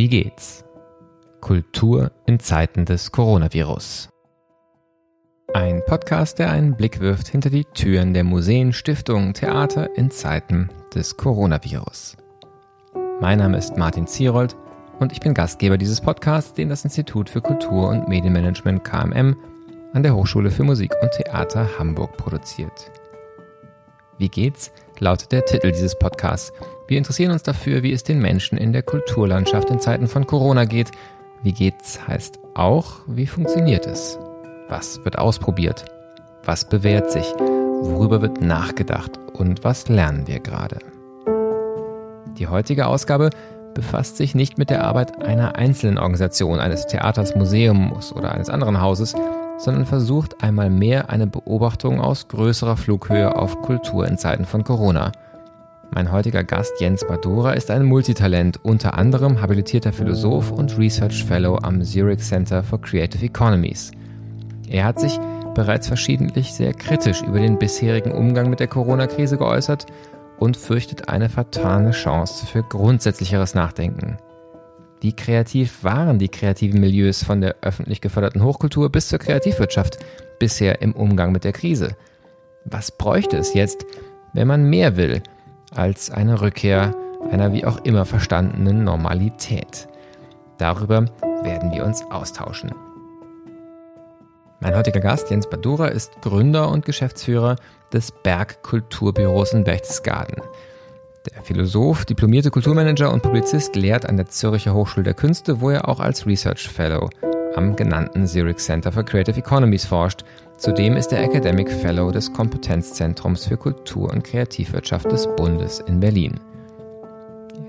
Wie geht's? Kultur in Zeiten des Coronavirus. Ein Podcast, der einen Blick wirft hinter die Türen der Museen, Stiftungen, Theater in Zeiten des Coronavirus. Mein Name ist Martin Zierold und ich bin Gastgeber dieses Podcasts, den das Institut für Kultur und Medienmanagement KMM an der Hochschule für Musik und Theater Hamburg produziert. Wie geht's? lautet der Titel dieses Podcasts. Wir interessieren uns dafür, wie es den Menschen in der Kulturlandschaft in Zeiten von Corona geht. Wie geht's heißt auch, wie funktioniert es? Was wird ausprobiert? Was bewährt sich? Worüber wird nachgedacht? Und was lernen wir gerade? Die heutige Ausgabe befasst sich nicht mit der Arbeit einer einzelnen Organisation, eines Theaters, Museums oder eines anderen Hauses, sondern versucht einmal mehr eine Beobachtung aus größerer Flughöhe auf Kultur in Zeiten von Corona. Mein heutiger Gast Jens Badora ist ein Multitalent, unter anderem habilitierter Philosoph und Research Fellow am Zurich Center for Creative Economies. Er hat sich bereits verschiedentlich sehr kritisch über den bisherigen Umgang mit der Corona-Krise geäußert und fürchtet eine vertane Chance für grundsätzlicheres Nachdenken. Wie kreativ waren die kreativen Milieus von der öffentlich geförderten Hochkultur bis zur Kreativwirtschaft bisher im Umgang mit der Krise? Was bräuchte es jetzt, wenn man mehr will als eine Rückkehr einer wie auch immer verstandenen Normalität? Darüber werden wir uns austauschen. Mein heutiger Gast, Jens Badura, ist Gründer und Geschäftsführer des Bergkulturbüros in Berchtesgaden. Der Philosoph, diplomierte Kulturmanager und Publizist lehrt an der Zürcher Hochschule der Künste, wo er auch als Research Fellow am genannten Zurich Center for Creative Economies forscht. Zudem ist er Academic Fellow des Kompetenzzentrums für Kultur- und Kreativwirtschaft des Bundes in Berlin.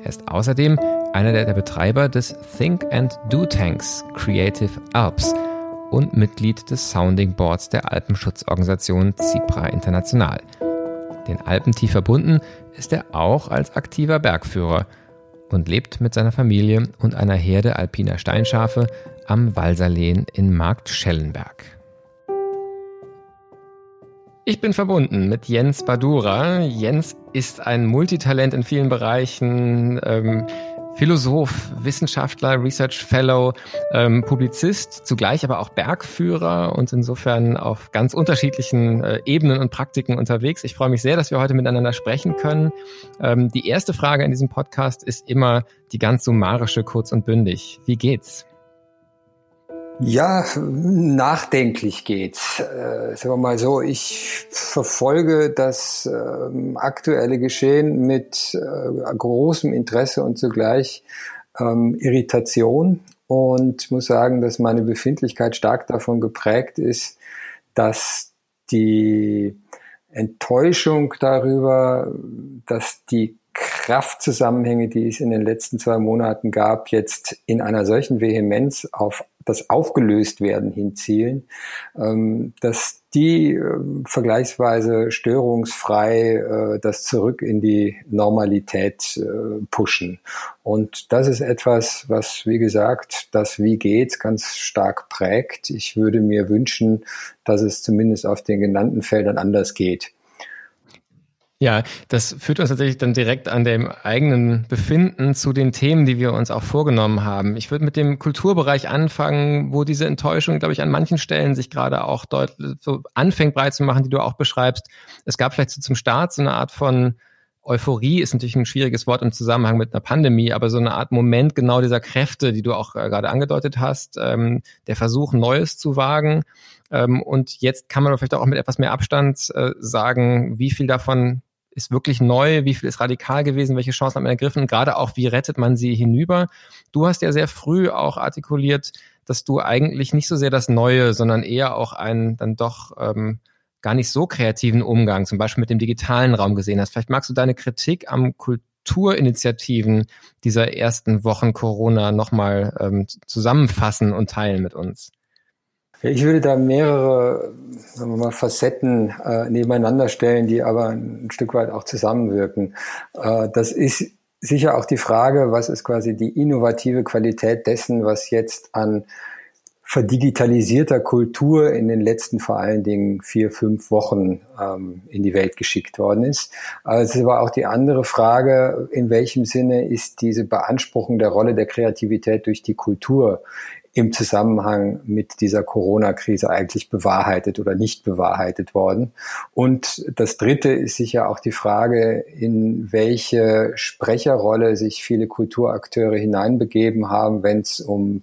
Er ist außerdem einer der Betreiber des Think and Do Tanks Creative Alps und Mitglied des Sounding Boards der Alpenschutzorganisation CIPRA International. Den Alpen tief verbunden ist er auch als aktiver Bergführer und lebt mit seiner Familie und einer Herde alpiner Steinschafe am Walserlehn in Marktschellenberg. Ich bin verbunden mit Jens Badura. Jens ist ein Multitalent in vielen Bereichen. Ähm, Philosoph, Wissenschaftler, Research Fellow, ähm, Publizist, zugleich aber auch Bergführer und insofern auf ganz unterschiedlichen äh, Ebenen und Praktiken unterwegs. Ich freue mich sehr, dass wir heute miteinander sprechen können. Ähm, die erste Frage in diesem Podcast ist immer die ganz summarische, kurz und bündig. Wie geht's? Ja, nachdenklich geht's. Äh, sagen wir mal so, ich verfolge das äh, aktuelle Geschehen mit äh, großem Interesse und zugleich ähm, Irritation und muss sagen, dass meine Befindlichkeit stark davon geprägt ist, dass die Enttäuschung darüber, dass die Kraftzusammenhänge, die es in den letzten zwei Monaten gab, jetzt in einer solchen Vehemenz auf das Aufgelöstwerden hinzielen, ähm, dass die äh, vergleichsweise störungsfrei äh, das zurück in die Normalität äh, pushen. Und das ist etwas, was, wie gesagt, das Wie geht's ganz stark prägt. Ich würde mir wünschen, dass es zumindest auf den genannten Feldern anders geht. Ja, das führt uns tatsächlich dann direkt an dem eigenen Befinden zu den Themen, die wir uns auch vorgenommen haben. Ich würde mit dem Kulturbereich anfangen, wo diese Enttäuschung, glaube ich, an manchen Stellen sich gerade auch deutlich so anfängt breit zu machen, die du auch beschreibst. Es gab vielleicht so zum Start so eine Art von Euphorie ist natürlich ein schwieriges Wort im Zusammenhang mit einer Pandemie, aber so eine Art Moment genau dieser Kräfte, die du auch äh, gerade angedeutet hast, ähm, der Versuch, Neues zu wagen. Ähm, und jetzt kann man vielleicht auch mit etwas mehr Abstand äh, sagen, wie viel davon ist wirklich neu, wie viel ist radikal gewesen, welche Chancen hat man ergriffen, gerade auch, wie rettet man sie hinüber. Du hast ja sehr früh auch artikuliert, dass du eigentlich nicht so sehr das Neue, sondern eher auch einen dann doch ähm, gar nicht so kreativen Umgang, zum Beispiel mit dem digitalen Raum gesehen hast. Vielleicht magst du deine Kritik am Kulturinitiativen dieser ersten Wochen Corona nochmal ähm, zusammenfassen und teilen mit uns. Ich würde da mehrere sagen wir mal, Facetten äh, nebeneinander stellen, die aber ein Stück weit auch zusammenwirken. Äh, das ist sicher auch die Frage, was ist quasi die innovative Qualität dessen, was jetzt an verdigitalisierter Kultur in den letzten vor allen Dingen vier, fünf Wochen ähm, in die Welt geschickt worden ist. Aber es ist aber auch die andere Frage, in welchem Sinne ist diese Beanspruchung der Rolle der Kreativität durch die Kultur im Zusammenhang mit dieser Corona-Krise eigentlich bewahrheitet oder nicht bewahrheitet worden. Und das Dritte ist sicher auch die Frage, in welche Sprecherrolle sich viele Kulturakteure hineinbegeben haben, wenn es um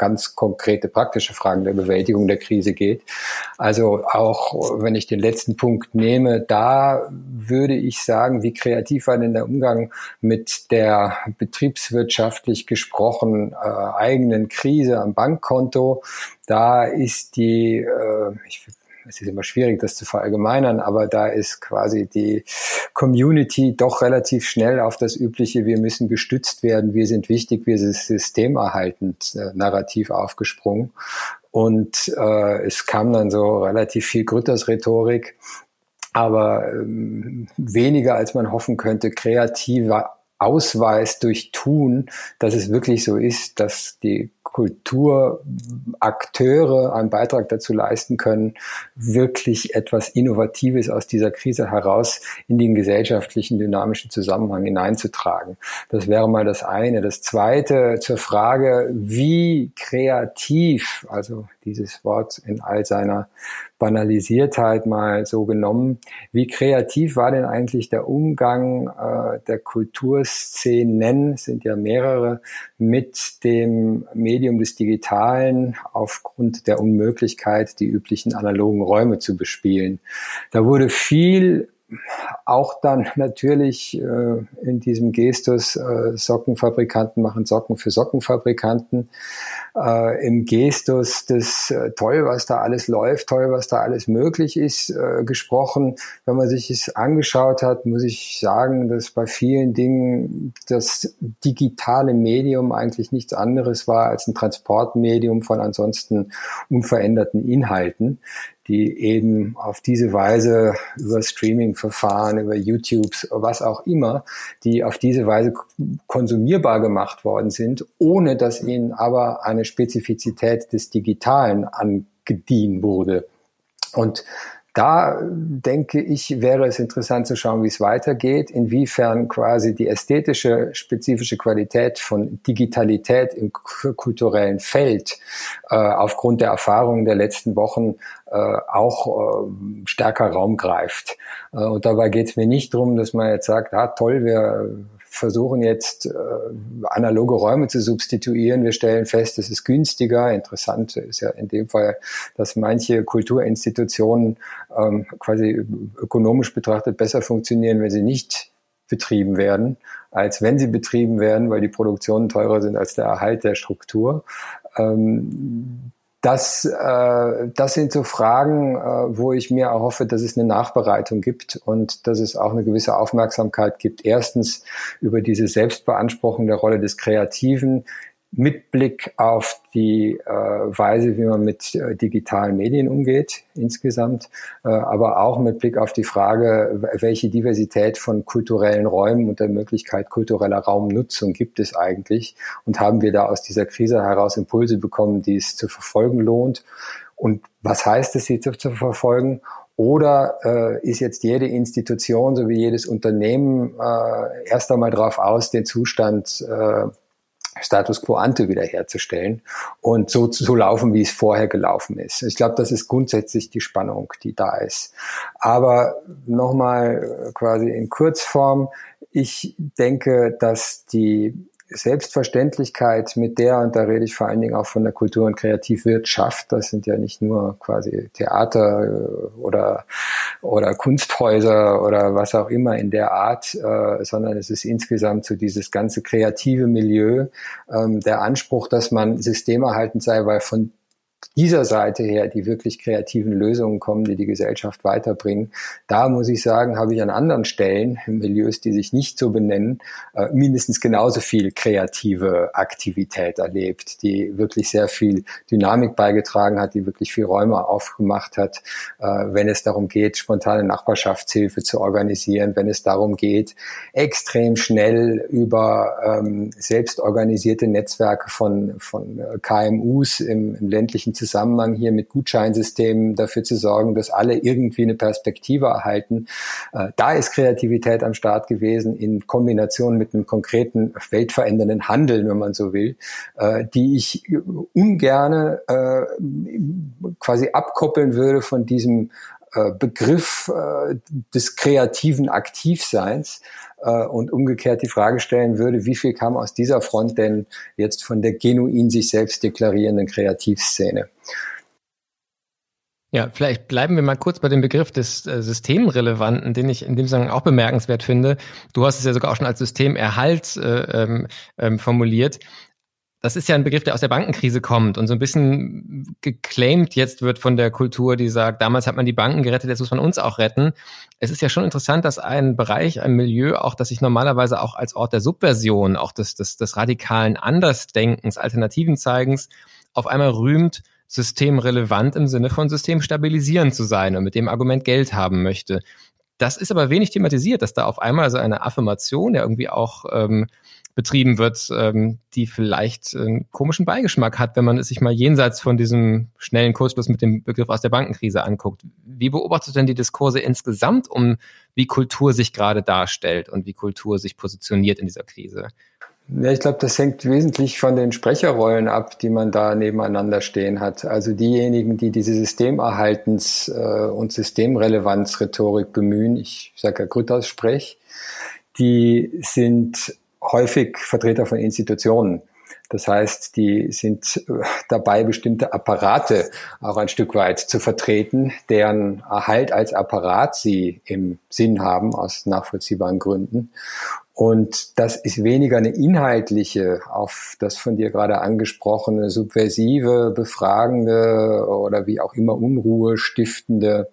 ganz konkrete praktische Fragen der Bewältigung der Krise geht. Also auch wenn ich den letzten Punkt nehme, da würde ich sagen, wie kreativ war denn der Umgang mit der betriebswirtschaftlich gesprochen äh, eigenen Krise am Bankkonto? Da ist die, äh, ich es ist immer schwierig, das zu verallgemeinern, aber da ist quasi die Community doch relativ schnell auf das übliche, wir müssen gestützt werden, wir sind wichtig, wir sind systemerhaltend äh, narrativ aufgesprungen. Und äh, es kam dann so relativ viel Grütters-Rhetorik, aber ähm, weniger als man hoffen könnte, kreativer Ausweis durch Tun, dass es wirklich so ist, dass die Kulturakteure einen Beitrag dazu leisten können, wirklich etwas Innovatives aus dieser Krise heraus in den gesellschaftlichen dynamischen Zusammenhang hineinzutragen. Das wäre mal das eine. Das zweite zur Frage, wie kreativ, also dieses Wort in all seiner Banalisiertheit mal so genommen. Wie kreativ war denn eigentlich der Umgang äh, der Kulturszenen, sind ja mehrere, mit dem Medium des Digitalen aufgrund der Unmöglichkeit, die üblichen analogen Räume zu bespielen? Da wurde viel auch dann natürlich äh, in diesem Gestus äh, Sockenfabrikanten machen Socken für Sockenfabrikanten äh, im Gestus des äh, toll, was da alles läuft, toll, was da alles möglich ist, äh, gesprochen. Wenn man sich es angeschaut hat, muss ich sagen, dass bei vielen Dingen das digitale Medium eigentlich nichts anderes war als ein Transportmedium von ansonsten unveränderten Inhalten die eben auf diese Weise über Streaming-Verfahren, über YouTubes, was auch immer, die auf diese Weise konsumierbar gemacht worden sind, ohne dass ihnen aber eine Spezifizität des Digitalen angedient wurde. Und da denke ich, wäre es interessant zu schauen, wie es weitergeht, inwiefern quasi die ästhetische, spezifische Qualität von Digitalität im kulturellen Feld äh, aufgrund der Erfahrungen der letzten Wochen auch äh, stärker Raum greift. Äh, und dabei geht es mir nicht darum, dass man jetzt sagt, ah toll, wir versuchen jetzt äh, analoge Räume zu substituieren. Wir stellen fest, es ist günstiger. Interessant ist ja in dem Fall, dass manche Kulturinstitutionen ähm, quasi ökonomisch betrachtet besser funktionieren, wenn sie nicht betrieben werden, als wenn sie betrieben werden, weil die Produktionen teurer sind als der Erhalt der Struktur. Ähm, das, äh, das sind so Fragen, äh, wo ich mir erhoffe, dass es eine Nachbereitung gibt und dass es auch eine gewisse Aufmerksamkeit gibt. Erstens über diese Selbstbeanspruchung der Rolle des Kreativen, mit Blick auf die äh, Weise, wie man mit äh, digitalen Medien umgeht insgesamt, äh, aber auch mit Blick auf die Frage, welche Diversität von kulturellen Räumen und der Möglichkeit kultureller Raumnutzung gibt es eigentlich? Und haben wir da aus dieser Krise heraus Impulse bekommen, die es zu verfolgen lohnt? Und was heißt es, sie zu, zu verfolgen? Oder äh, ist jetzt jede Institution sowie jedes Unternehmen äh, erst einmal darauf aus, den Zustand äh, Status quo ante wiederherzustellen und so zu laufen, wie es vorher gelaufen ist. Ich glaube, das ist grundsätzlich die Spannung, die da ist. Aber nochmal quasi in Kurzform. Ich denke, dass die Selbstverständlichkeit, mit der, und da rede ich vor allen Dingen auch von der Kultur- und Kreativwirtschaft, das sind ja nicht nur quasi Theater äh, oder, oder Kunsthäuser oder was auch immer in der Art, äh, sondern es ist insgesamt so dieses ganze kreative Milieu, ähm, der Anspruch, dass man systemerhaltend sei, weil von dieser Seite her die wirklich kreativen Lösungen kommen, die die Gesellschaft weiterbringen. Da muss ich sagen, habe ich an anderen Stellen, Milieus, die sich nicht so benennen, äh, mindestens genauso viel kreative Aktivität erlebt, die wirklich sehr viel Dynamik beigetragen hat, die wirklich viel Räume aufgemacht hat, äh, wenn es darum geht, spontane Nachbarschaftshilfe zu organisieren, wenn es darum geht, extrem schnell über ähm, selbstorganisierte Netzwerke von, von äh, KMUs im, im ländlichen wirtschaftlichen Zusammenhang hier mit Gutscheinsystemen dafür zu sorgen, dass alle irgendwie eine Perspektive erhalten. Äh, da ist Kreativität am Start gewesen in Kombination mit einem konkreten weltverändernden Handeln, wenn man so will, äh, die ich ungerne äh, quasi abkoppeln würde von diesem Begriff äh, des kreativen Aktivseins äh, und umgekehrt die Frage stellen würde, wie viel kam aus dieser Front denn jetzt von der genuin sich selbst deklarierenden Kreativszene? Ja, vielleicht bleiben wir mal kurz bei dem Begriff des äh, Systemrelevanten, den ich in dem Sinne auch bemerkenswert finde. Du hast es ja sogar auch schon als Systemerhalt äh, ähm, ähm, formuliert das ist ja ein Begriff, der aus der Bankenkrise kommt und so ein bisschen geclaimed jetzt wird von der Kultur, die sagt, damals hat man die Banken gerettet, jetzt muss man uns auch retten. Es ist ja schon interessant, dass ein Bereich, ein Milieu, auch das sich normalerweise auch als Ort der Subversion, auch des, des, des radikalen Andersdenkens, Alternativen zeigens, auf einmal rühmt, systemrelevant im Sinne von systemstabilisierend zu sein und mit dem Argument Geld haben möchte. Das ist aber wenig thematisiert, dass da auf einmal so eine Affirmation ja irgendwie auch ähm, betrieben wird, ähm, die vielleicht einen komischen Beigeschmack hat, wenn man es sich mal jenseits von diesem schnellen Kurzschluss mit dem Begriff aus der Bankenkrise anguckt. Wie beobachtet denn die Diskurse insgesamt um, wie Kultur sich gerade darstellt und wie Kultur sich positioniert in dieser Krise? Ja, ich glaube, das hängt wesentlich von den Sprecherrollen ab, die man da nebeneinander stehen hat. Also diejenigen, die diese Systemerhaltens- äh, und Systemrelevanz-Rhetorik bemühen, ich sage ja Grütters Sprech, die sind häufig Vertreter von Institutionen. Das heißt, die sind äh, dabei, bestimmte Apparate auch ein Stück weit zu vertreten, deren Erhalt als Apparat sie im Sinn haben, aus nachvollziehbaren Gründen. Und das ist weniger eine inhaltliche, auf das von dir gerade angesprochene, subversive, befragende oder wie auch immer Unruhe stiftende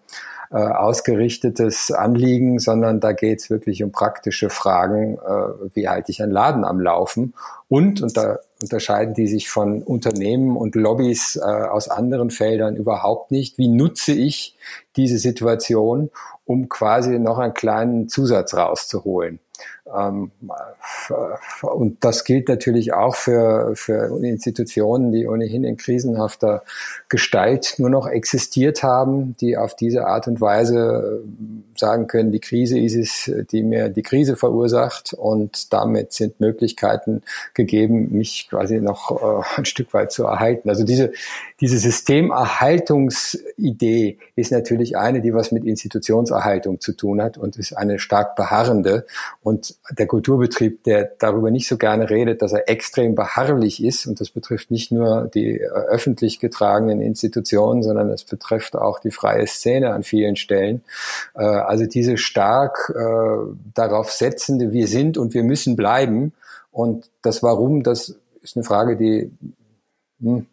äh, ausgerichtetes Anliegen, sondern da geht es wirklich um praktische Fragen, äh, wie halte ich einen Laden am Laufen und, und da unterscheiden die sich von Unternehmen und Lobbys äh, aus anderen Feldern überhaupt nicht, wie nutze ich diese Situation, um quasi noch einen kleinen Zusatz rauszuholen. Ähm, und das gilt natürlich auch für, für Institutionen, die ohnehin in krisenhafter Gestalt nur noch existiert haben, die auf diese Art und Weise äh, sagen können, die Krise ist es, die mir die Krise verursacht und damit sind Möglichkeiten gegeben, mich quasi noch äh, ein Stück weit zu erhalten. Also diese, diese Systemerhaltungsidee ist natürlich eine, die was mit Institutionserhaltung zu tun hat und ist eine stark beharrende und der Kulturbetrieb, der darüber nicht so gerne redet, dass er extrem beharrlich ist, und das betrifft nicht nur die äh, öffentlich getragenen Institutionen, sondern es betrifft auch die freie Szene an vielen Stellen. Äh, also diese stark äh, darauf setzende, wir sind und wir müssen bleiben. Und das Warum, das ist eine Frage, die, hm,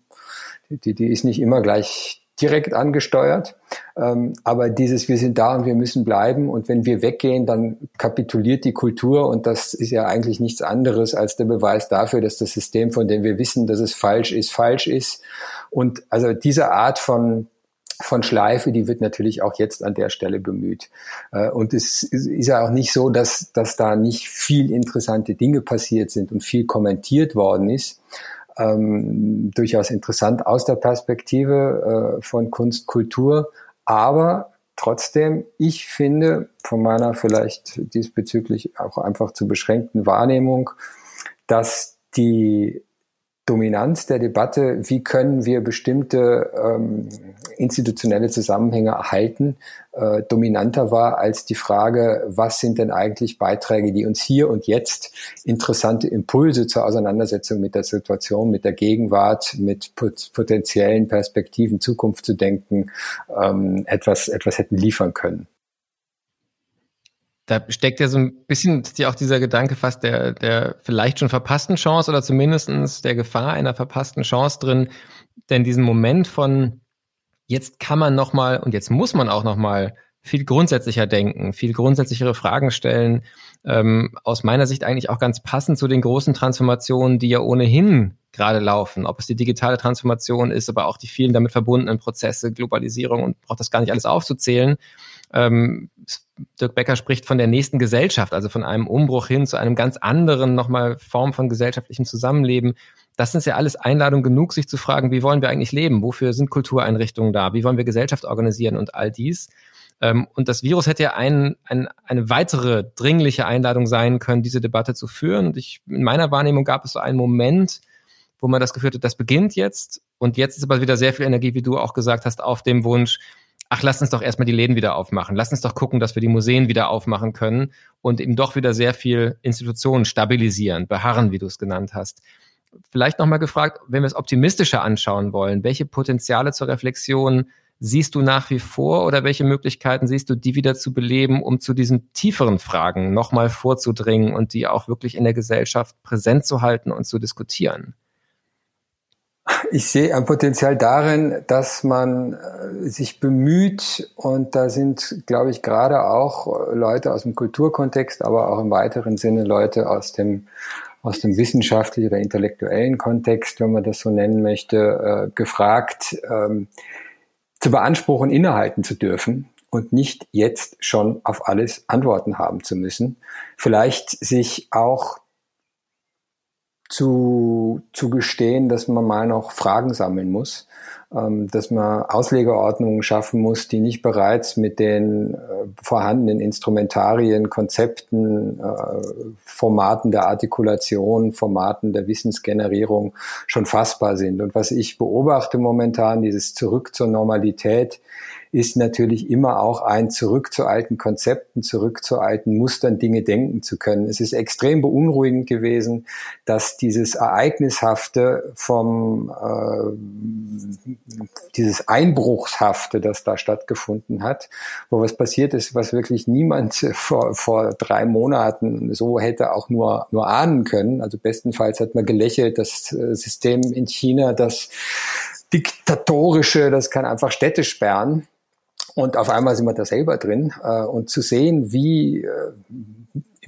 die, die ist nicht immer gleich direkt angesteuert. Ähm, aber dieses, wir sind da und wir müssen bleiben und wenn wir weggehen, dann kapituliert die Kultur und das ist ja eigentlich nichts anderes als der Beweis dafür, dass das System, von dem wir wissen, dass es falsch ist, falsch ist. Und also diese Art von von Schleife, die wird natürlich auch jetzt an der Stelle bemüht. Äh, und es ist ja auch nicht so, dass, dass da nicht viel interessante Dinge passiert sind und viel kommentiert worden ist ähm, durchaus interessant aus der Perspektive äh, von Kunst, Kultur. Aber trotzdem, ich finde von meiner vielleicht diesbezüglich auch einfach zu beschränkten Wahrnehmung, dass die Dominanz der Debatte, wie können wir bestimmte ähm, institutionelle Zusammenhänge erhalten, äh, dominanter war als die Frage, was sind denn eigentlich Beiträge, die uns hier und jetzt interessante Impulse zur Auseinandersetzung mit der Situation, mit der Gegenwart, mit pot potenziellen Perspektiven, Zukunft zu denken, ähm, etwas, etwas hätten liefern können da steckt ja so ein bisschen ja auch dieser Gedanke fast der, der vielleicht schon verpassten Chance oder zumindestens der Gefahr einer verpassten Chance drin. Denn diesen Moment von jetzt kann man nochmal und jetzt muss man auch nochmal viel grundsätzlicher denken, viel grundsätzlichere Fragen stellen. Ähm, aus meiner Sicht eigentlich auch ganz passend zu den großen Transformationen, die ja ohnehin gerade laufen. Ob es die digitale Transformation ist, aber auch die vielen damit verbundenen Prozesse, Globalisierung und braucht das gar nicht alles aufzuzählen. Ähm, Dirk Becker spricht von der nächsten Gesellschaft, also von einem Umbruch hin zu einem ganz anderen nochmal Form von gesellschaftlichem Zusammenleben. das sind ja alles Einladungen genug, sich zu fragen, wie wollen wir eigentlich leben? Wofür sind Kultureinrichtungen da? Wie wollen wir Gesellschaft organisieren und all dies? Ähm, und das Virus hätte ja ein, ein, eine weitere dringliche Einladung sein können, diese Debatte zu führen. Und ich, in meiner Wahrnehmung gab es so einen Moment, wo man das Gefühl hat, das beginnt jetzt. Und jetzt ist aber wieder sehr viel Energie, wie du auch gesagt hast, auf dem Wunsch, ach, lass uns doch erstmal die Läden wieder aufmachen. Lass uns doch gucken, dass wir die Museen wieder aufmachen können und eben doch wieder sehr viel Institutionen stabilisieren, beharren, wie du es genannt hast. Vielleicht nochmal gefragt, wenn wir es optimistischer anschauen wollen, welche Potenziale zur Reflexion siehst du nach wie vor oder welche Möglichkeiten siehst du, die wieder zu beleben, um zu diesen tieferen Fragen nochmal vorzudringen und die auch wirklich in der Gesellschaft präsent zu halten und zu diskutieren? Ich sehe ein Potenzial darin, dass man äh, sich bemüht und da sind, glaube ich, gerade auch Leute aus dem Kulturkontext, aber auch im weiteren Sinne Leute aus dem aus dem wissenschaftlichen oder intellektuellen Kontext, wenn man das so nennen möchte, äh, gefragt, ähm, zu beanspruchen, innehalten zu dürfen und nicht jetzt schon auf alles Antworten haben zu müssen. Vielleicht sich auch zu, zu gestehen, dass man mal noch Fragen sammeln muss, ähm, dass man Auslegeordnungen schaffen muss, die nicht bereits mit den äh, vorhandenen Instrumentarien, Konzepten, äh, Formaten der Artikulation, Formaten der Wissensgenerierung schon fassbar sind. Und was ich beobachte momentan, dieses Zurück zur Normalität, ist natürlich immer auch ein Zurück zu alten Konzepten, zurück zu alten Mustern, Dinge denken zu können. Es ist extrem beunruhigend gewesen, dass dieses Ereignishafte vom, äh, dieses Einbruchshafte, das da stattgefunden hat, wo was passiert ist, was wirklich niemand vor, vor drei Monaten so hätte auch nur, nur ahnen können. Also bestenfalls hat man gelächelt, das äh, System in China, das diktatorische, das kann einfach Städte sperren. Und auf einmal sind wir da selber drin äh, und zu sehen, wie, äh,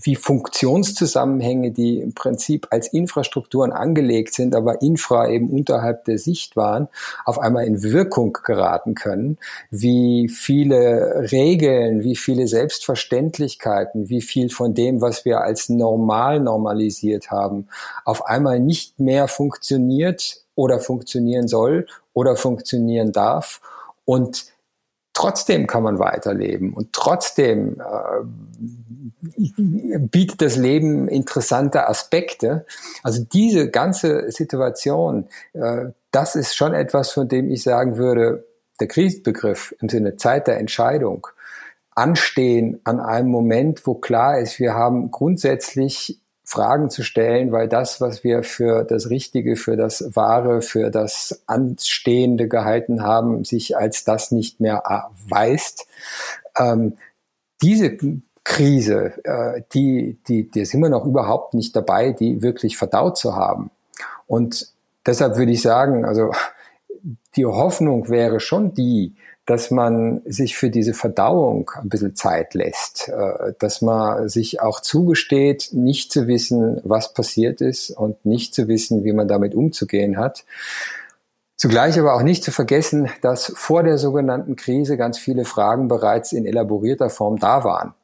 wie Funktionszusammenhänge, die im Prinzip als Infrastrukturen angelegt sind, aber Infra eben unterhalb der Sicht waren, auf einmal in Wirkung geraten können, wie viele Regeln, wie viele Selbstverständlichkeiten, wie viel von dem, was wir als normal normalisiert haben, auf einmal nicht mehr funktioniert oder funktionieren soll oder funktionieren darf. Und trotzdem kann man weiterleben und trotzdem äh, bietet das Leben interessante Aspekte. Also diese ganze Situation, äh, das ist schon etwas, von dem ich sagen würde, der Krisenbegriff im Sinne Zeit der Entscheidung, anstehen an einem Moment, wo klar ist, wir haben grundsätzlich Fragen zu stellen, weil das, was wir für das Richtige, für das Wahre, für das Anstehende gehalten haben, sich als das nicht mehr erweist. Ähm, diese Krise, äh, die, die, die sind wir noch überhaupt nicht dabei, die wirklich verdaut zu haben. Und deshalb würde ich sagen, also die Hoffnung wäre schon die, dass man sich für diese Verdauung ein bisschen Zeit lässt, äh, dass man sich auch zugesteht, nicht zu wissen, was passiert ist und nicht zu wissen, wie man damit umzugehen hat. Zugleich aber auch nicht zu vergessen, dass vor der sogenannten Krise ganz viele Fragen bereits in elaborierter Form da waren.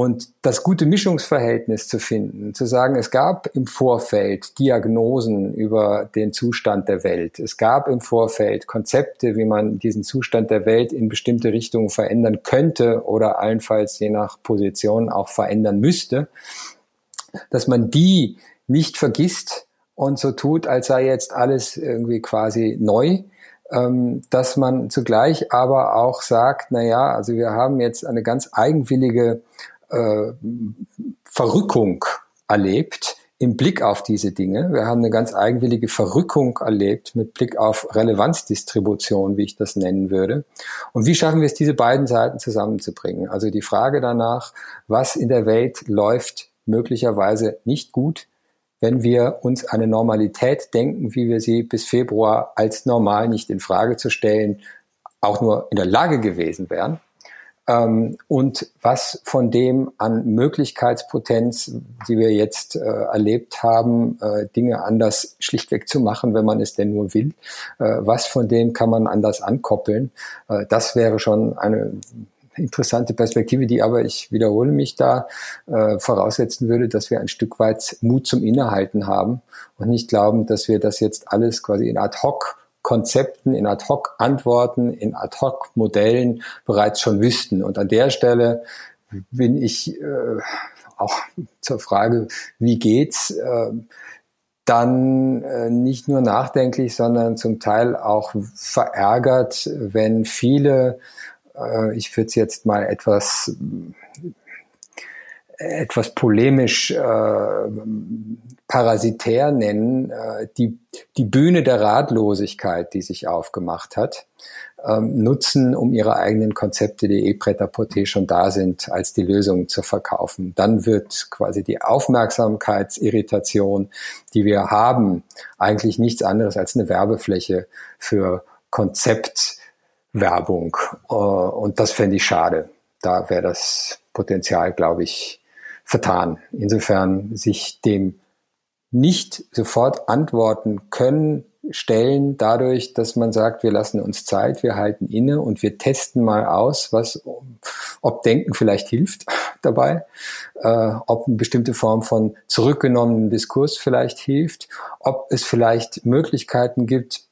Und das gute Mischungsverhältnis zu finden, zu sagen, es gab im Vorfeld Diagnosen über den Zustand der Welt. Es gab im Vorfeld Konzepte, wie man diesen Zustand der Welt in bestimmte Richtungen verändern könnte oder allenfalls je nach Position auch verändern müsste, dass man die nicht vergisst und so tut, als sei jetzt alles irgendwie quasi neu, ähm, dass man zugleich aber auch sagt, na ja, also wir haben jetzt eine ganz eigenwillige äh, Verrückung erlebt im Blick auf diese Dinge. Wir haben eine ganz eigenwillige Verrückung erlebt mit Blick auf Relevanzdistribution, wie ich das nennen würde. Und wie schaffen wir es, diese beiden Seiten zusammenzubringen? Also die Frage danach, was in der Welt läuft möglicherweise nicht gut, wenn wir uns eine Normalität denken, wie wir sie bis Februar als normal nicht in Frage zu stellen, auch nur in der Lage gewesen wären ähm, und was von dem an Möglichkeitspotenz, die wir jetzt äh, erlebt haben, äh, Dinge anders schlichtweg zu machen, wenn man es denn nur will, äh, was von dem kann man anders ankoppeln, äh, das wäre schon eine interessante Perspektive, die aber, ich wiederhole mich da, äh, voraussetzen würde, dass wir ein Stück weit Mut zum Innehalten haben und nicht glauben, dass wir das jetzt alles quasi in ad hoc Konzepten, in ad hoc Antworten, in ad hoc Modellen bereits schon wüssten. Und an der Stelle bin ich äh, auch zur Frage, wie geht's, äh, dann äh, nicht nur nachdenklich, sondern zum Teil auch verärgert, wenn viele, äh, ich würde es jetzt mal etwas etwas polemisch äh, parasitär nennen, äh, die, die Bühne der Ratlosigkeit, die sich aufgemacht hat, ähm, nutzen, um ihre eigenen Konzepte, die eh pret à schon da sind, als die Lösung zu verkaufen. Dann wird quasi die Aufmerksamkeitsirritation, die wir haben, eigentlich nichts anderes als eine Werbefläche für Konzeptwerbung. Äh, und das fände ich schade. Da wäre das Potenzial, glaube ich, vertan. Insofern sich dem nicht sofort antworten können, stellen dadurch, dass man sagt, wir lassen uns Zeit, wir halten inne und wir testen mal aus, was, ob Denken vielleicht hilft dabei, äh, ob eine bestimmte Form von zurückgenommenem Diskurs vielleicht hilft, ob es vielleicht Möglichkeiten gibt,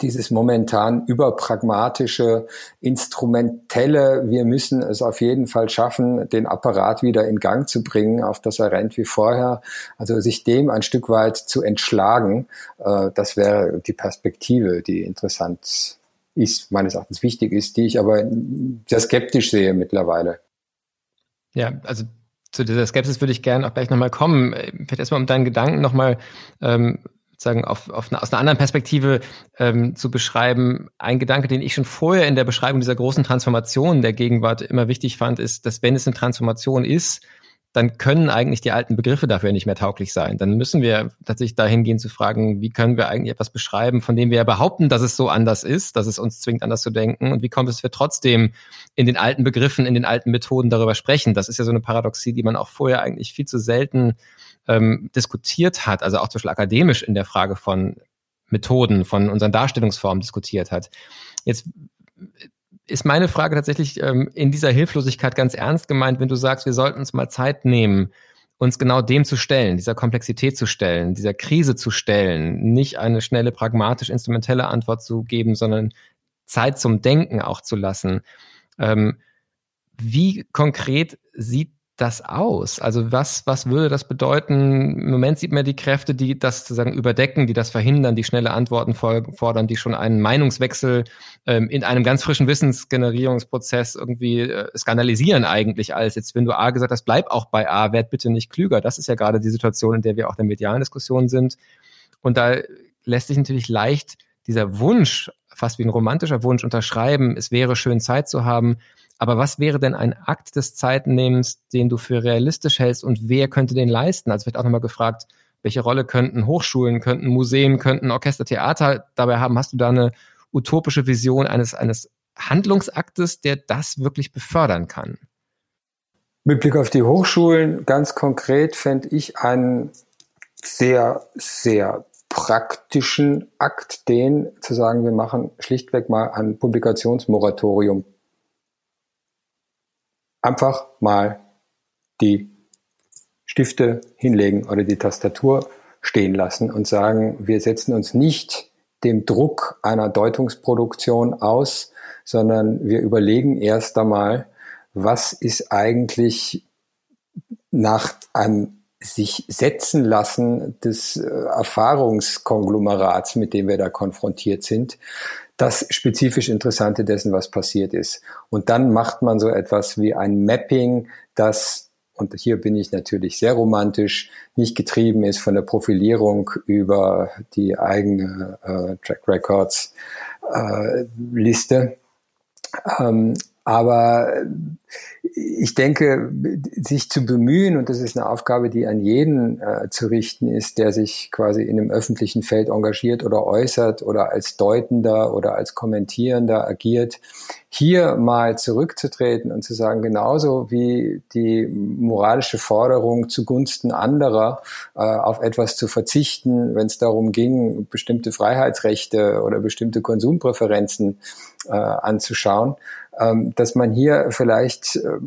dieses momentan überpragmatische, instrumentelle, wir müssen es auf jeden Fall schaffen, den Apparat wieder in Gang zu bringen, auf das er rennt wie vorher. Also sich dem ein Stück weit zu entschlagen, äh, das wäre die Perspektive, die interessant ist, meines Erachtens wichtig ist, die ich aber sehr skeptisch sehe mittlerweile. Ja, also zu dieser Skepsis würde ich gerne auch gleich nochmal kommen. Vielleicht erstmal um deinen Gedanken nochmal ähm, sozusagen auf, auf eine, aus einer anderen Perspektive ähm, zu beschreiben. Ein Gedanke, den ich schon vorher in der Beschreibung dieser großen Transformation der Gegenwart immer wichtig fand, ist, dass wenn es eine Transformation ist, dann können eigentlich die alten Begriffe dafür nicht mehr tauglich sein. Dann müssen wir tatsächlich dahin gehen zu fragen, wie können wir eigentlich etwas beschreiben, von dem wir ja behaupten, dass es so anders ist, dass es uns zwingt, anders zu denken und wie kommt es, dass wir trotzdem in den alten Begriffen, in den alten Methoden darüber sprechen. Das ist ja so eine Paradoxie, die man auch vorher eigentlich viel zu selten ähm, diskutiert hat, also auch zum Beispiel akademisch in der Frage von Methoden, von unseren Darstellungsformen diskutiert hat. Jetzt ist meine Frage tatsächlich ähm, in dieser Hilflosigkeit ganz ernst gemeint, wenn du sagst, wir sollten uns mal Zeit nehmen, uns genau dem zu stellen, dieser Komplexität zu stellen, dieser Krise zu stellen, nicht eine schnelle, pragmatisch instrumentelle Antwort zu geben, sondern Zeit zum Denken auch zu lassen. Ähm, wie konkret sieht das aus? Also was, was würde das bedeuten? Im Moment sieht man die Kräfte, die das sozusagen überdecken, die das verhindern, die schnelle Antworten fordern, die schon einen Meinungswechsel ähm, in einem ganz frischen Wissensgenerierungsprozess irgendwie äh, skandalisieren eigentlich als jetzt, wenn du A gesagt hast, bleib auch bei A, werd bitte nicht klüger. Das ist ja gerade die Situation, in der wir auch in der medialen Diskussion sind. Und da lässt sich natürlich leicht dieser Wunsch, fast wie ein romantischer Wunsch unterschreiben, es wäre schön Zeit zu haben, aber was wäre denn ein Akt des Zeitnehmens, den du für realistisch hältst und wer könnte den leisten? Also wird auch nochmal gefragt, welche Rolle könnten Hochschulen, könnten Museen, könnten Orchester, Theater dabei haben? Hast du da eine utopische Vision eines, eines Handlungsaktes, der das wirklich befördern kann? Mit Blick auf die Hochschulen ganz konkret fände ich einen sehr, sehr praktischen Akt, den zu sagen, wir machen schlichtweg mal ein Publikationsmoratorium einfach mal die Stifte hinlegen oder die Tastatur stehen lassen und sagen, wir setzen uns nicht dem Druck einer Deutungsproduktion aus, sondern wir überlegen erst einmal, was ist eigentlich nach einem sich setzen lassen des äh, Erfahrungskonglomerats, mit dem wir da konfrontiert sind, das spezifisch Interessante dessen, was passiert ist. Und dann macht man so etwas wie ein Mapping, das, und hier bin ich natürlich sehr romantisch, nicht getrieben ist von der Profilierung über die eigene äh, Track Records äh, Liste, ähm, aber ich denke, sich zu bemühen, und das ist eine Aufgabe, die an jeden äh, zu richten ist, der sich quasi in einem öffentlichen Feld engagiert oder äußert oder als Deutender oder als Kommentierender agiert, hier mal zurückzutreten und zu sagen, genauso wie die moralische Forderung zugunsten anderer äh, auf etwas zu verzichten, wenn es darum ging, bestimmte Freiheitsrechte oder bestimmte Konsumpräferenzen äh, anzuschauen, dass man hier vielleicht ähm,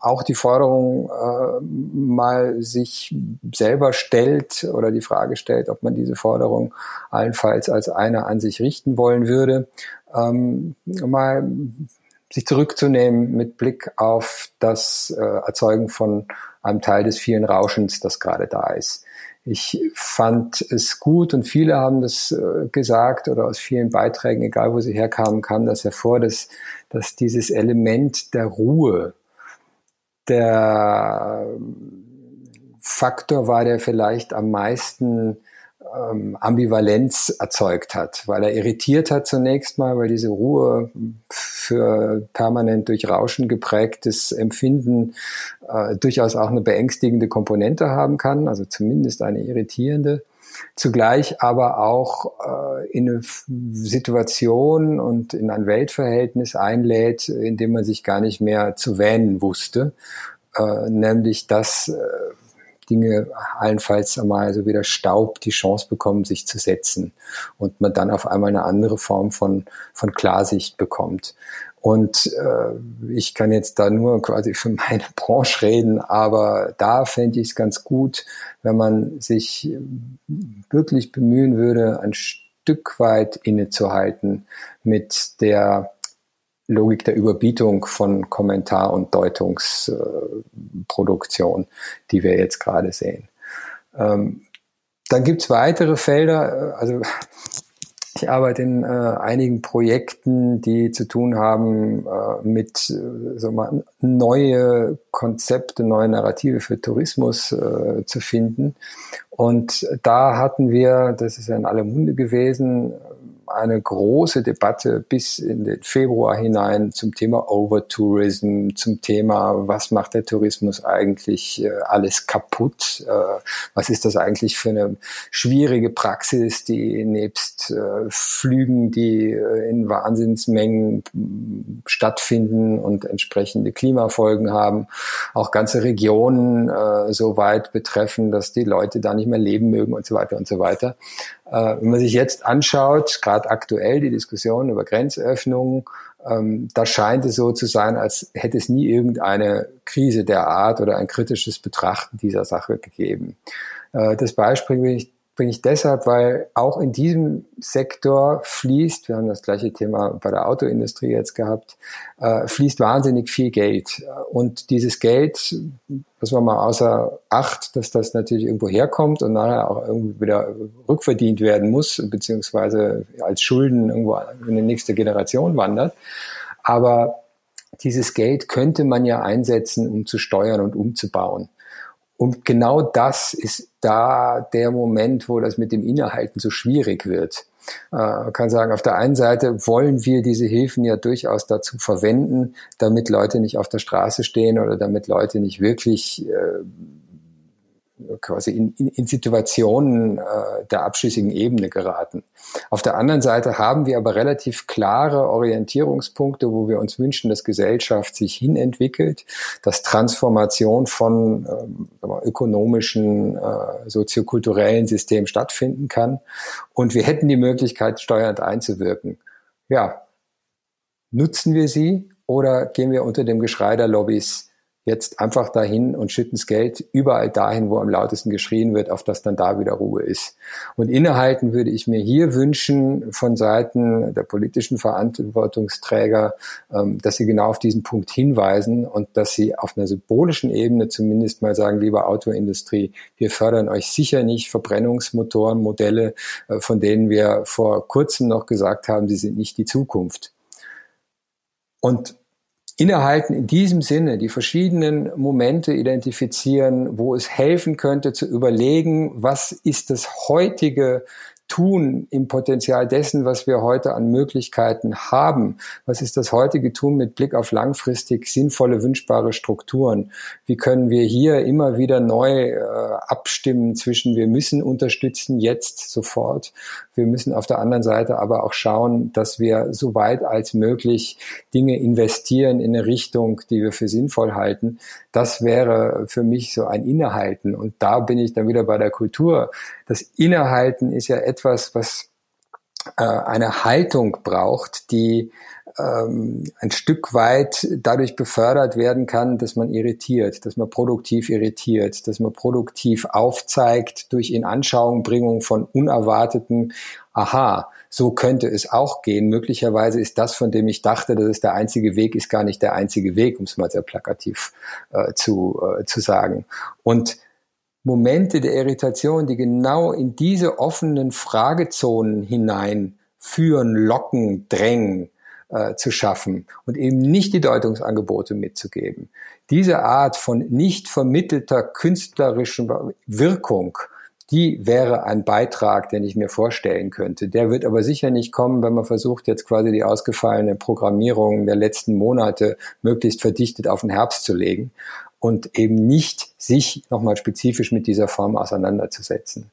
auch die Forderung äh, mal sich selber stellt oder die Frage stellt, ob man diese Forderung allenfalls als eine an sich richten wollen würde, ähm, mal sich zurückzunehmen mit Blick auf das äh, Erzeugen von einem Teil des vielen Rauschens, das gerade da ist. Ich fand es gut und viele haben das äh, gesagt oder aus vielen Beiträgen, egal wo sie herkamen, kam das hervor, dass, dass dieses Element der Ruhe, der Faktor war, der vielleicht am meisten ähm, Ambivalenz erzeugt hat, weil er irritiert hat zunächst mal, weil diese Ruhe für permanent durch Rauschen geprägtes Empfinden äh, durchaus auch eine beängstigende Komponente haben kann, also zumindest eine irritierende. Zugleich aber auch äh, in eine Situation und in ein Weltverhältnis einlädt, in dem man sich gar nicht mehr zu wähnen wusste, äh, nämlich dass äh, Dinge allenfalls einmal so wie der Staub die Chance bekommen, sich zu setzen und man dann auf einmal eine andere Form von, von Klarsicht bekommt. Und äh, ich kann jetzt da nur quasi für meine Branche reden, aber da fände ich es ganz gut, wenn man sich wirklich bemühen würde, ein Stück weit innezuhalten mit der Logik der Überbietung von Kommentar- und Deutungsproduktion, die wir jetzt gerade sehen. Ähm, dann gibt's weitere Felder, also ich arbeite in äh, einigen Projekten, die zu tun haben äh, mit äh, so mal, neue Konzepte, neue Narrative für Tourismus äh, zu finden. Und da hatten wir, das ist ja in aller Munde gewesen, eine große Debatte bis in den Februar hinein zum Thema Overtourism, zum Thema, was macht der Tourismus eigentlich äh, alles kaputt? Äh, was ist das eigentlich für eine schwierige Praxis, die nebst äh, Flügen, die äh, in Wahnsinnsmengen stattfinden und entsprechende Klimafolgen haben, auch ganze Regionen äh, so weit betreffen, dass die Leute da nicht mehr leben mögen und so weiter und so weiter. Äh, wenn man sich jetzt anschaut, gerade aktuell die Diskussion über Grenzöffnungen, ähm, da scheint es so zu sein, als hätte es nie irgendeine Krise der Art oder ein kritisches Betrachten dieser Sache gegeben. Äh, das Beispiel bringe ich deshalb, weil auch in diesem Sektor fließt, wir haben das gleiche Thema bei der Autoindustrie jetzt gehabt, äh, fließt wahnsinnig viel Geld. Und dieses Geld, was man mal außer Acht, dass das natürlich irgendwo herkommt und nachher auch irgendwie wieder rückverdient werden muss, beziehungsweise als Schulden irgendwo in die nächste Generation wandert. Aber dieses Geld könnte man ja einsetzen, um zu steuern und umzubauen. Und genau das ist da der Moment, wo das mit dem Innehalten so schwierig wird. Äh, man kann sagen, auf der einen Seite wollen wir diese Hilfen ja durchaus dazu verwenden, damit Leute nicht auf der Straße stehen oder damit Leute nicht wirklich äh, quasi in, in, in Situationen äh, der abschlüssigen Ebene geraten. Auf der anderen Seite haben wir aber relativ klare Orientierungspunkte, wo wir uns wünschen, dass Gesellschaft sich hinentwickelt, dass Transformation von ähm, ökonomischen, äh, soziokulturellen Systemen stattfinden kann. Und wir hätten die Möglichkeit, steuernd einzuwirken. Ja, nutzen wir sie oder gehen wir unter dem Geschrei der Lobbys jetzt einfach dahin und schütten das Geld überall dahin, wo am lautesten geschrien wird, auf dass dann da wieder Ruhe ist. Und innehalten würde ich mir hier wünschen von Seiten der politischen Verantwortungsträger, ähm, dass sie genau auf diesen Punkt hinweisen und dass sie auf einer symbolischen Ebene zumindest mal sagen, liebe Autoindustrie, wir fördern euch sicher nicht Verbrennungsmotorenmodelle, äh, von denen wir vor kurzem noch gesagt haben, sie sind nicht die Zukunft. Und innehalten in diesem Sinne die verschiedenen Momente identifizieren, wo es helfen könnte zu überlegen, was ist das heutige tun im Potenzial dessen, was wir heute an Möglichkeiten haben? Was ist das heutige Tun mit Blick auf langfristig sinnvolle, wünschbare Strukturen? Wie können wir hier immer wieder neu äh, abstimmen zwischen wir müssen unterstützen jetzt sofort, wir müssen auf der anderen Seite aber auch schauen, dass wir so weit als möglich Dinge investieren in eine Richtung, die wir für sinnvoll halten. Das wäre für mich so ein Innehalten. Und da bin ich dann wieder bei der Kultur. Das Innehalten ist ja etwas, was äh, eine Haltung braucht, die ähm, ein Stück weit dadurch befördert werden kann, dass man irritiert, dass man produktiv irritiert, dass man produktiv aufzeigt durch Inanschauungbringung von unerwarteten, aha, so könnte es auch gehen. Möglicherweise ist das, von dem ich dachte, dass es der einzige Weg ist, gar nicht der einzige Weg, um es mal sehr plakativ äh, zu, äh, zu sagen. Und Momente der Irritation, die genau in diese offenen Fragezonen hinein führen, locken, drängen, äh, zu schaffen und eben nicht die Deutungsangebote mitzugeben. Diese Art von nicht vermittelter künstlerischen Wirkung, die wäre ein Beitrag, den ich mir vorstellen könnte. Der wird aber sicher nicht kommen, wenn man versucht, jetzt quasi die ausgefallene Programmierung der letzten Monate möglichst verdichtet auf den Herbst zu legen und eben nicht sich nochmal spezifisch mit dieser Form auseinanderzusetzen.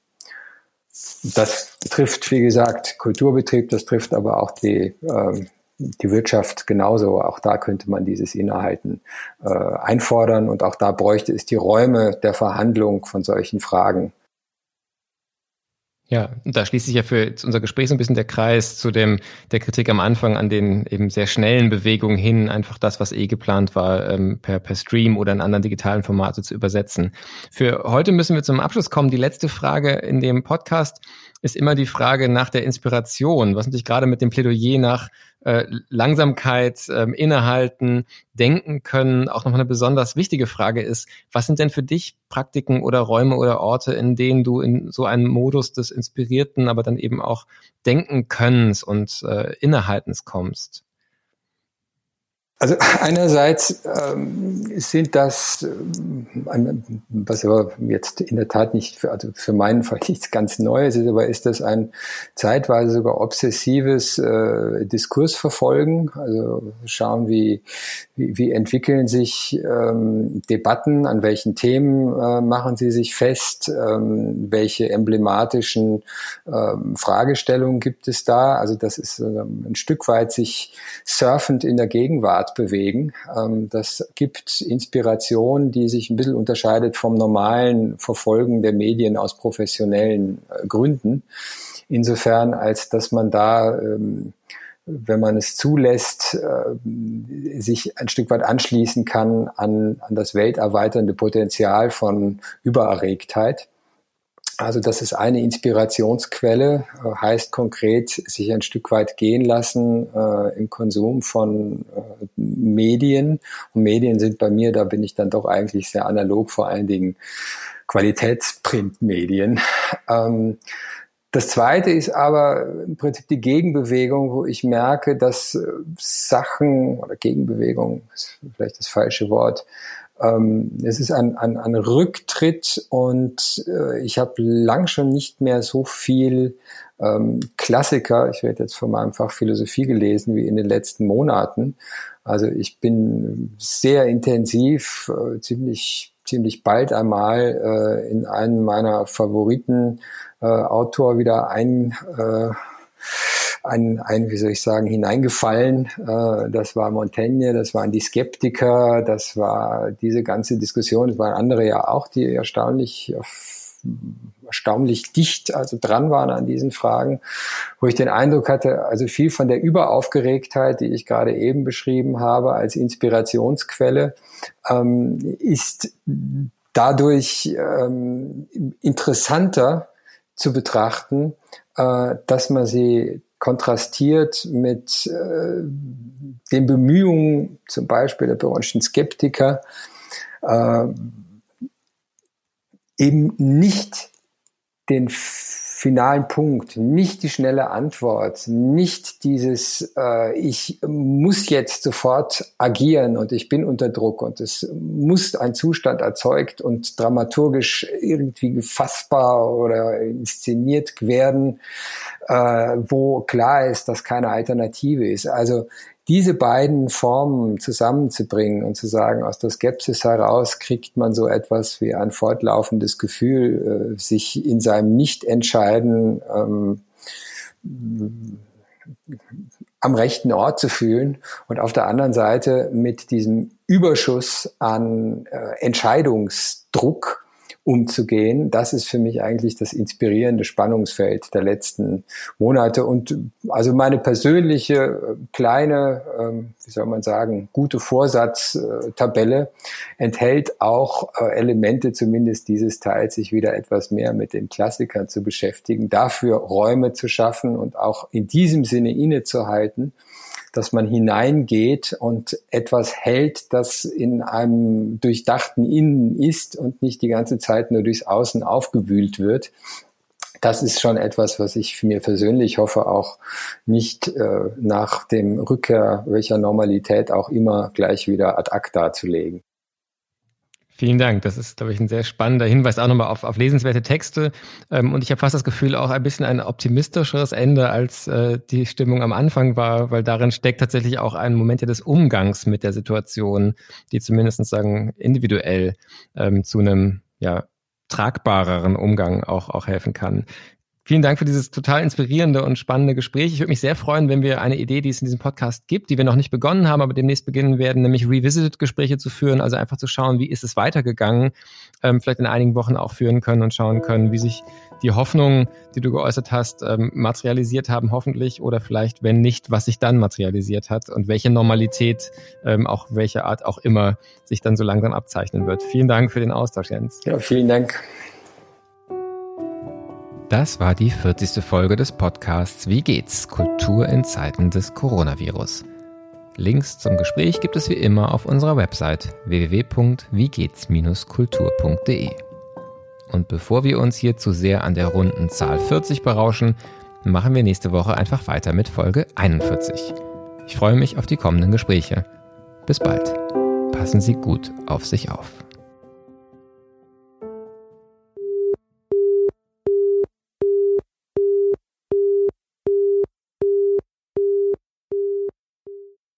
Das trifft, wie gesagt, Kulturbetrieb, das trifft aber auch die ähm, die Wirtschaft genauso. Auch da könnte man dieses Innehalten äh, einfordern und auch da bräuchte es die Räume der Verhandlung von solchen Fragen. Ja, da schließt sich ja für unser Gespräch so ein bisschen der Kreis zu dem der Kritik am Anfang an den eben sehr schnellen Bewegungen hin, einfach das, was eh geplant war, ähm, per, per Stream oder in anderen digitalen Formate zu übersetzen. Für heute müssen wir zum Abschluss kommen. Die letzte Frage in dem Podcast ist immer die Frage nach der Inspiration, was natürlich gerade mit dem Plädoyer nach äh, Langsamkeit, äh, innehalten, denken können, auch nochmal eine besonders wichtige Frage ist, was sind denn für dich Praktiken oder Räume oder Orte, in denen du in so einen Modus des Inspirierten, aber dann eben auch denken können und äh, Innehaltens kommst? Also einerseits ähm, sind das, ähm, was aber jetzt in der Tat nicht, für, also für meinen Fall nichts ganz Neues ist, aber ist das ein zeitweise sogar obsessives äh, Diskursverfolgen. Also schauen, wie, wie, wie entwickeln sich ähm, Debatten, an welchen Themen äh, machen sie sich fest, ähm, welche emblematischen ähm, Fragestellungen gibt es da. Also das ist äh, ein Stück weit sich surfend in der Gegenwart Art bewegen. Ähm, das gibt Inspiration, die sich ein bisschen unterscheidet vom normalen Verfolgen der Medien aus professionellen äh, Gründen. Insofern, als dass man da ähm, wenn man es zulässt, äh, sich ein Stück weit anschließen kann an, an das welterweiternde Potenzial von Übererregtheit. Also das ist eine Inspirationsquelle, äh, heißt konkret sich ein Stück weit gehen lassen äh, im Konsum von äh, Medien. Und Medien sind bei mir, da bin ich dann doch eigentlich sehr analog, vor allen Dingen Qualitätsprintmedien. Ähm, das zweite ist aber im Prinzip die Gegenbewegung, wo ich merke, dass äh, Sachen oder Gegenbewegung ist vielleicht das falsche Wort, ähm, es ist ein, ein, ein Rücktritt und äh, ich habe lang schon nicht mehr so viel ähm, Klassiker, ich werde jetzt von meinem Fach Philosophie gelesen, wie in den letzten Monaten. Also ich bin sehr intensiv, äh, ziemlich ziemlich bald einmal äh, in einen meiner Favoriten äh, Autor wieder ein äh, ein, ein, wie soll ich sagen, hineingefallen. Äh, das war Montaigne, das waren die Skeptiker, das war diese ganze Diskussion, das waren andere ja auch, die erstaunlich erstaunlich dicht also dran waren an diesen Fragen, wo ich den Eindruck hatte, also viel von der Überaufgeregtheit, die ich gerade eben beschrieben habe, als Inspirationsquelle, ähm, ist dadurch ähm, interessanter zu betrachten, äh, dass man sie kontrastiert mit äh, den Bemühungen zum Beispiel der Beronschen Skeptiker, äh, eben nicht den finalen Punkt, nicht die schnelle Antwort, nicht dieses, äh, ich muss jetzt sofort agieren und ich bin unter Druck und es muss ein Zustand erzeugt und dramaturgisch irgendwie fassbar oder inszeniert werden, äh, wo klar ist, dass keine Alternative ist. Also diese beiden Formen zusammenzubringen und zu sagen, aus der Skepsis heraus kriegt man so etwas wie ein fortlaufendes Gefühl, äh, sich in seinem Nichtentscheiden ähm, am rechten Ort zu fühlen und auf der anderen Seite mit diesem Überschuss an äh, Entscheidungsdruck umzugehen. Das ist für mich eigentlich das inspirierende Spannungsfeld der letzten Monate. Und also meine persönliche äh, kleine, ähm, wie soll man sagen, gute Vorsatztabelle enthält auch äh, Elemente zumindest dieses Teils, sich wieder etwas mehr mit den Klassikern zu beschäftigen, dafür Räume zu schaffen und auch in diesem Sinne innezuhalten dass man hineingeht und etwas hält, das in einem durchdachten Innen ist und nicht die ganze Zeit nur durchs Außen aufgewühlt wird. Das ist schon etwas, was ich mir persönlich hoffe, auch nicht äh, nach dem Rückkehr welcher Normalität auch immer gleich wieder ad acta zu legen. Vielen Dank. Das ist, glaube ich, ein sehr spannender Hinweis auch nochmal auf, auf lesenswerte Texte. Ähm, und ich habe fast das Gefühl, auch ein bisschen ein optimistischeres Ende, als äh, die Stimmung am Anfang war, weil darin steckt tatsächlich auch ein Moment des Umgangs mit der Situation, die zumindest sagen individuell ähm, zu einem ja, tragbareren Umgang auch, auch helfen kann. Vielen Dank für dieses total inspirierende und spannende Gespräch. Ich würde mich sehr freuen, wenn wir eine Idee, die es in diesem Podcast gibt, die wir noch nicht begonnen haben, aber demnächst beginnen werden, nämlich Revisited-Gespräche zu führen, also einfach zu schauen, wie ist es weitergegangen, ähm, vielleicht in einigen Wochen auch führen können und schauen können, wie sich die Hoffnungen, die du geäußert hast, ähm, materialisiert haben, hoffentlich, oder vielleicht, wenn nicht, was sich dann materialisiert hat und welche Normalität, ähm, auch welche Art auch immer, sich dann so langsam abzeichnen wird. Vielen Dank für den Austausch, Jens. Ja, vielen Dank. Das war die 40. Folge des Podcasts Wie geht's? Kultur in Zeiten des Coronavirus. Links zum Gespräch gibt es wie immer auf unserer Website www.wiegehts-kultur.de. Und bevor wir uns hier zu sehr an der runden Zahl 40 berauschen, machen wir nächste Woche einfach weiter mit Folge 41. Ich freue mich auf die kommenden Gespräche. Bis bald. Passen Sie gut auf sich auf.